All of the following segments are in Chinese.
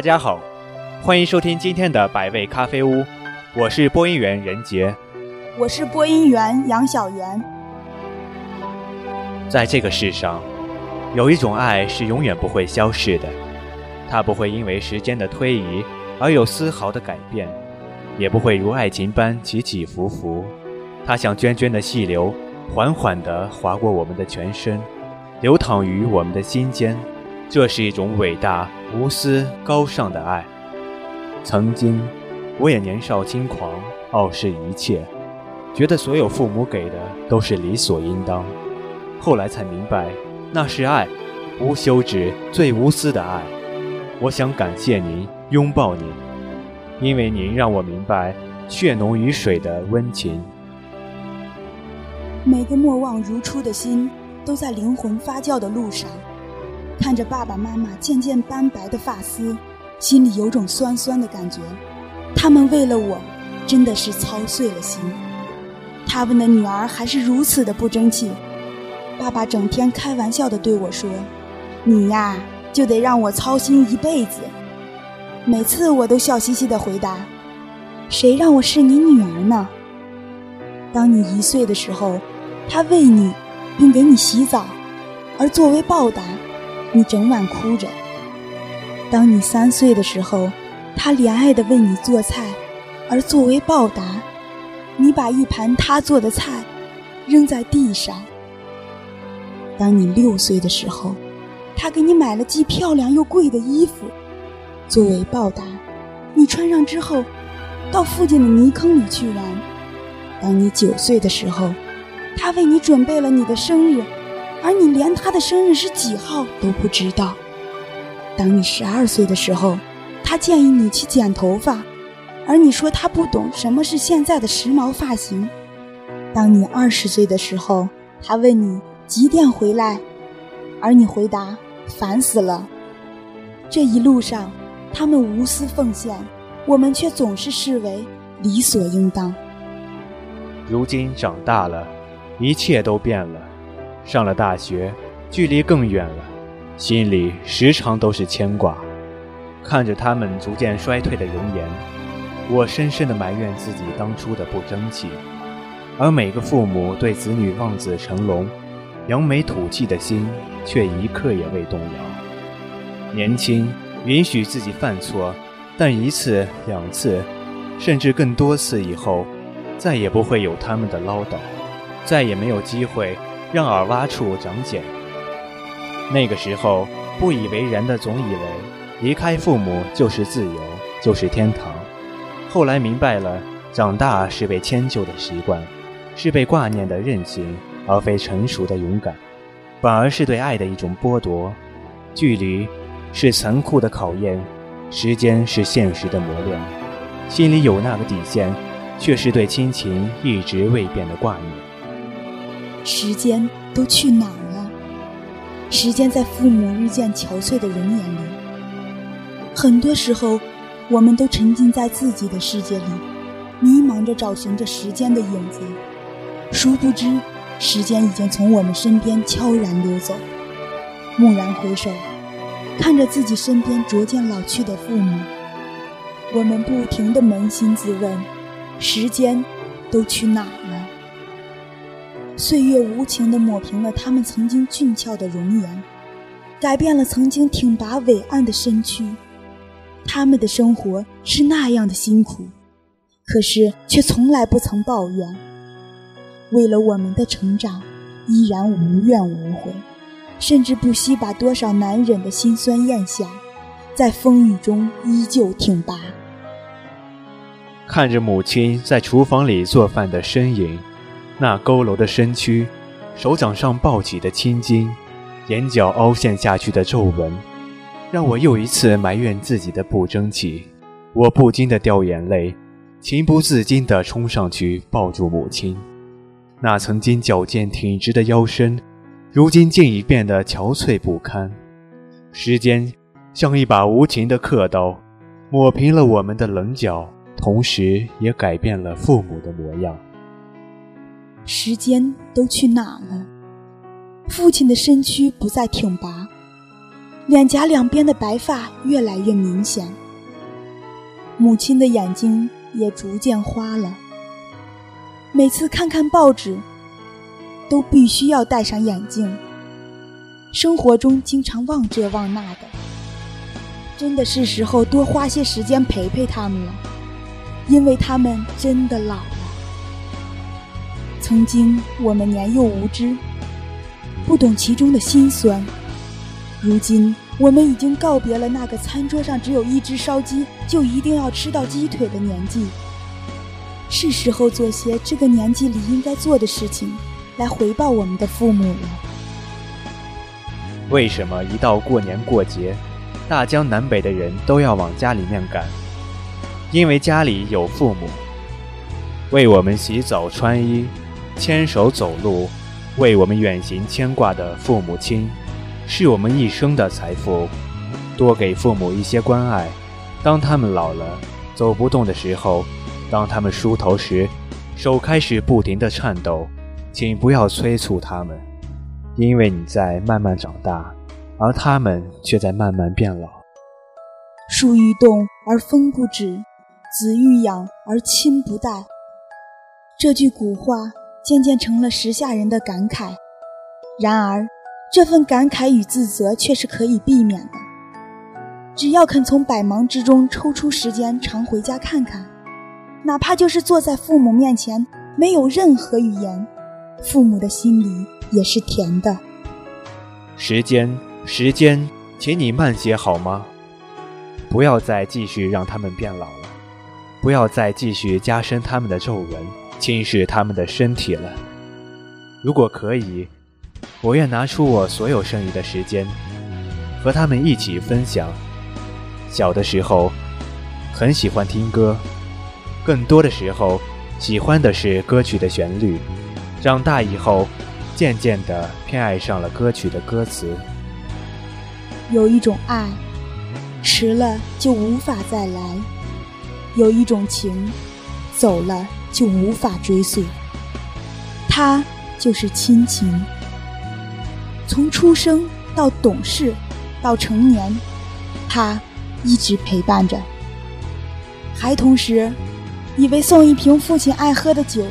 大家好，欢迎收听今天的百味咖啡屋，我是播音员任杰，我是播音员杨小媛。在这个世上，有一种爱是永远不会消逝的，它不会因为时间的推移而有丝毫的改变，也不会如爱情般起起伏伏，它像涓涓的细流，缓缓地划过我们的全身，流淌于我们的心间。这是一种伟大、无私、高尚的爱。曾经，我也年少轻狂，傲视一切，觉得所有父母给的都是理所应当。后来才明白，那是爱，无休止、最无私的爱。我想感谢您，拥抱您，因为您让我明白血浓于水的温情。每个莫忘如初的心，都在灵魂发酵的路上。看着爸爸妈妈渐渐斑白的发丝，心里有种酸酸的感觉。他们为了我，真的是操碎了心。他们的女儿还是如此的不争气。爸爸整天开玩笑的对我说：“你呀，就得让我操心一辈子。”每次我都笑嘻嘻的回答：“谁让我是你女儿呢？”当你一岁的时候，他喂你，并给你洗澡，而作为报答。你整晚哭着。当你三岁的时候，他怜爱地为你做菜，而作为报答，你把一盘他做的菜扔在地上。当你六岁的时候，他给你买了既漂亮又贵的衣服，作为报答，你穿上之后，到附近的泥坑里去玩。当你九岁的时候，他为你准备了你的生日。而你连他的生日是几号都不知道。当你十二岁的时候，他建议你去剪头发，而你说他不懂什么是现在的时髦发型。当你二十岁的时候，他问你几点回来，而你回答烦死了。这一路上，他们无私奉献，我们却总是视为理所应当。如今长大了，一切都变了。上了大学，距离更远了，心里时常都是牵挂。看着他们逐渐衰退的容颜，我深深的埋怨自己当初的不争气。而每个父母对子女望子成龙、扬眉吐气的心，却一刻也未动摇。年轻，允许自己犯错，但一次、两次，甚至更多次以后，再也不会有他们的唠叨，再也没有机会。让耳挖处长茧。那个时候，不以为然的总以为离开父母就是自由，就是天堂。后来明白了，长大是被迁就的习惯，是被挂念的任性，而非成熟的勇敢，反而是对爱的一种剥夺。距离是残酷的考验，时间是现实的磨练。心里有那个底线，却是对亲情一直未变的挂念。时间都去哪儿了？时间在父母日渐憔悴的容颜里。很多时候，我们都沉浸在自己的世界里，迷茫着找寻着时间的影子。殊不知，时间已经从我们身边悄然溜走。蓦然回首，看着自己身边逐渐老去的父母，我们不停地扪心自问：时间都去哪儿了？岁月无情地抹平了他们曾经俊俏的容颜，改变了曾经挺拔伟岸的身躯。他们的生活是那样的辛苦，可是却从来不曾抱怨。为了我们的成长，依然无怨无悔，甚至不惜把多少难忍的心酸咽下，在风雨中依旧挺拔。看着母亲在厨房里做饭的身影。那佝偻的身躯，手掌上暴起的青筋，眼角凹陷下去的皱纹，让我又一次埋怨自己的不争气。我不禁的掉眼泪，情不自禁地冲上去抱住母亲。那曾经矫健挺直的腰身，如今竟已变得憔悴不堪。时间像一把无情的刻刀，抹平了我们的棱角，同时也改变了父母的模样。时间都去哪了？父亲的身躯不再挺拔，脸颊两边的白发越来越明显，母亲的眼睛也逐渐花了。每次看看报纸，都必须要戴上眼镜。生活中经常忘这忘那的，真的是时候多花些时间陪陪他们了，因为他们真的老了。曾经我们年幼无知，不懂其中的辛酸。如今，我们已经告别了那个餐桌上只有一只烧鸡就一定要吃到鸡腿的年纪，是时候做些这个年纪里应该做的事情，来回报我们的父母了。为什么一到过年过节，大江南北的人都要往家里面赶？因为家里有父母，为我们洗澡穿衣，牵手走路，为我们远行牵挂的父母亲。是我们一生的财富，多给父母一些关爱。当他们老了，走不动的时候，当他们梳头时，手开始不停地颤抖，请不要催促他们，因为你在慢慢长大，而他们却在慢慢变老。树欲动而风不止，子欲养而亲不待。这句古话渐渐成了时下人的感慨。然而。这份感慨与自责却是可以避免的，只要肯从百忙之中抽出时间常回家看看，哪怕就是坐在父母面前没有任何语言，父母的心里也是甜的。时间，时间，请你慢些好吗？不要再继续让他们变老了，不要再继续加深他们的皱纹，侵蚀他们的身体了。如果可以。我愿拿出我所有剩余的时间，和他们一起分享。小的时候，很喜欢听歌，更多的时候，喜欢的是歌曲的旋律。长大以后，渐渐地偏爱上了歌曲的歌词。有一种爱，迟了就无法再来；有一种情，走了就无法追溯。它就是亲情。从出生到懂事，到成年，他一直陪伴着。孩童时，以为送一瓶父亲爱喝的酒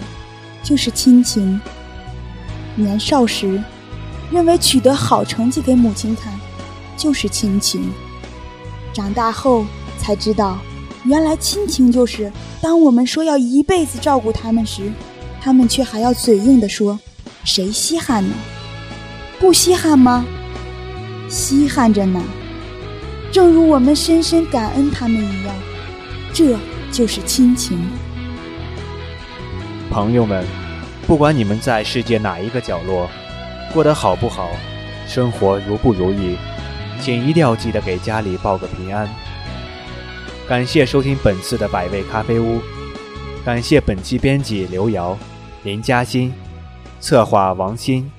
就是亲情；年少时，认为取得好成绩给母亲看就是亲情；长大后才知道，原来亲情就是当我们说要一辈子照顾他们时，他们却还要嘴硬地说：“谁稀罕呢？”不稀罕吗？稀罕着呢。正如我们深深感恩他们一样，这就是亲情。朋友们，不管你们在世界哪一个角落，过得好不好，生活如不如意，请一定要记得给家里报个平安。感谢收听本次的百味咖啡屋，感谢本期编辑刘瑶、林嘉欣，策划王鑫。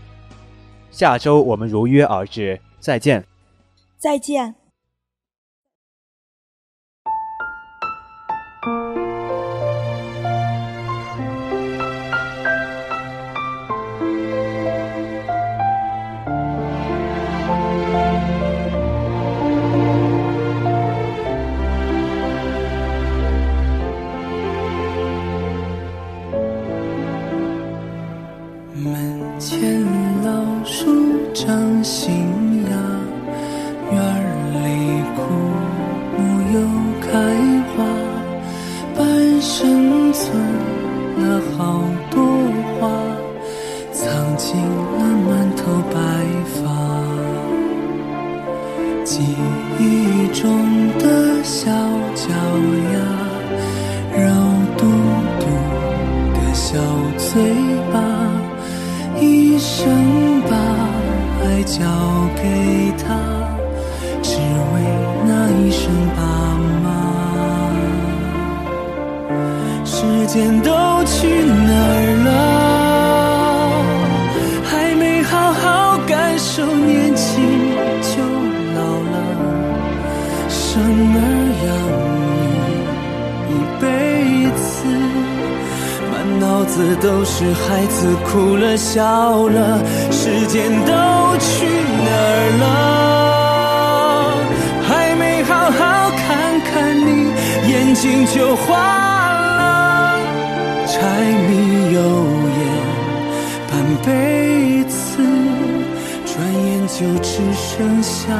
下周我们如约而至，再见。再见。存了好多话藏进手年轻就老了生儿养女一辈子满脑子都是孩子哭了笑了？时间都去哪儿了？还没好好看看你眼睛就花了柴米油盐半辈子就只剩下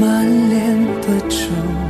满脸的皱。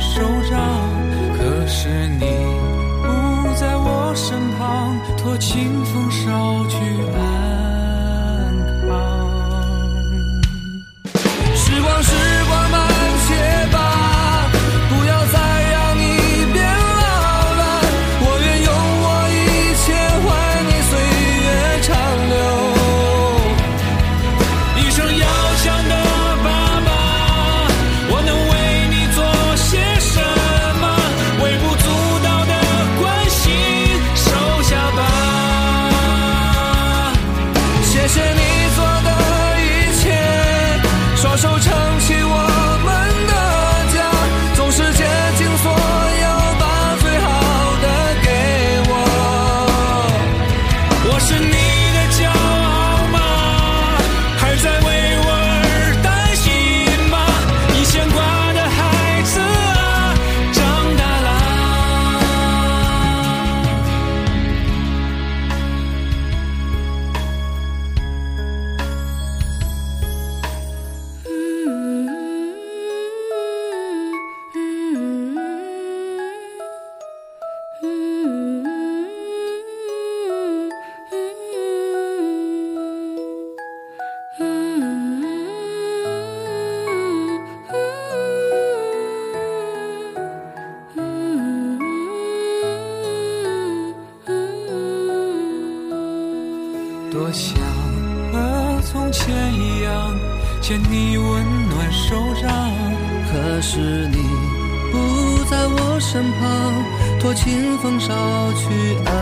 手掌。可是你不在我身旁，托清风捎去爱是你不在我身旁，托清风捎去安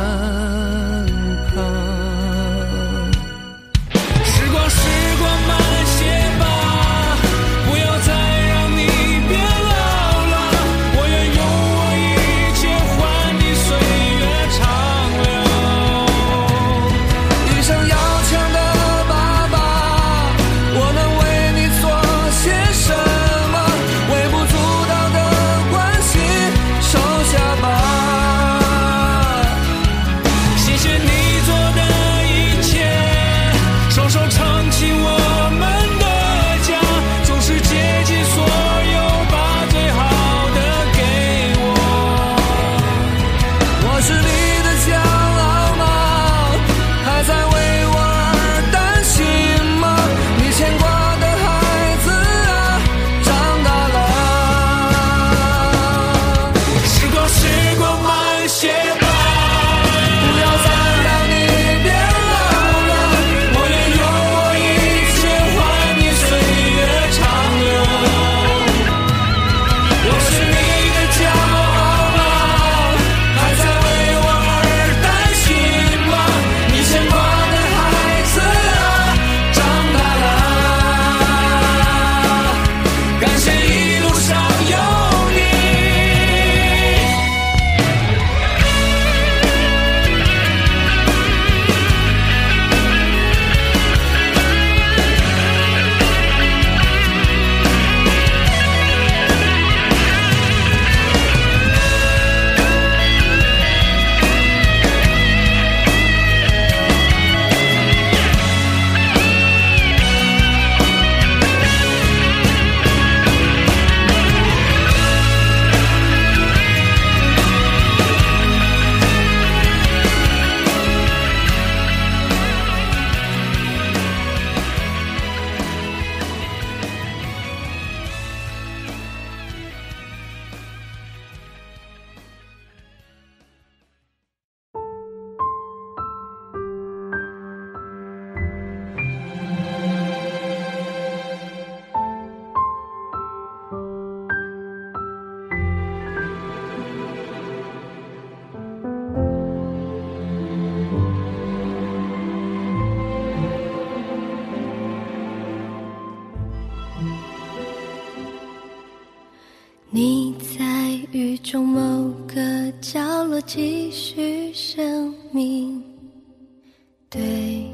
对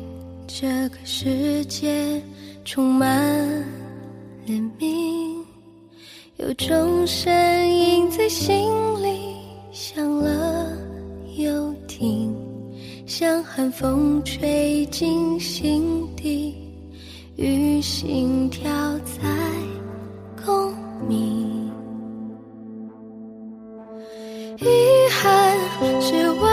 这个世界充满怜悯。有种声音在心里响了又停，像寒风吹进心底，与心跳在共鸣。遗憾是万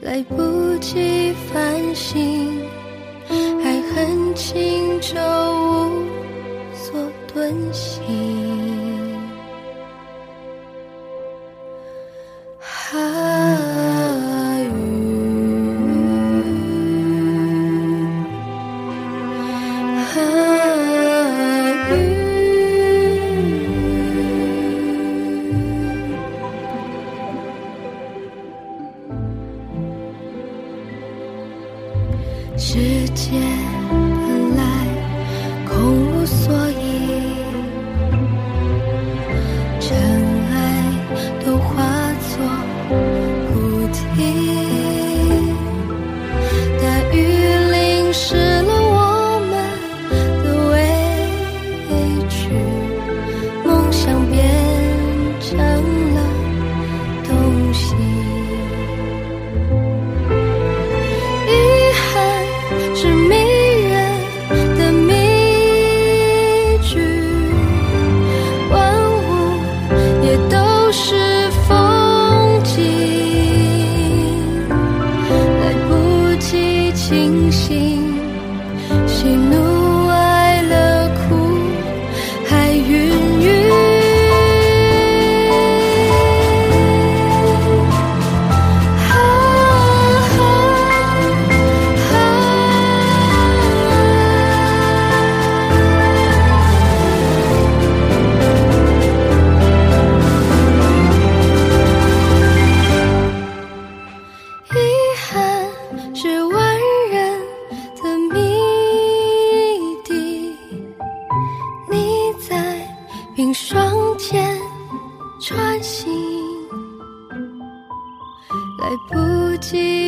来不及反省，爱恨情仇无所遁形。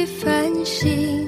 繁星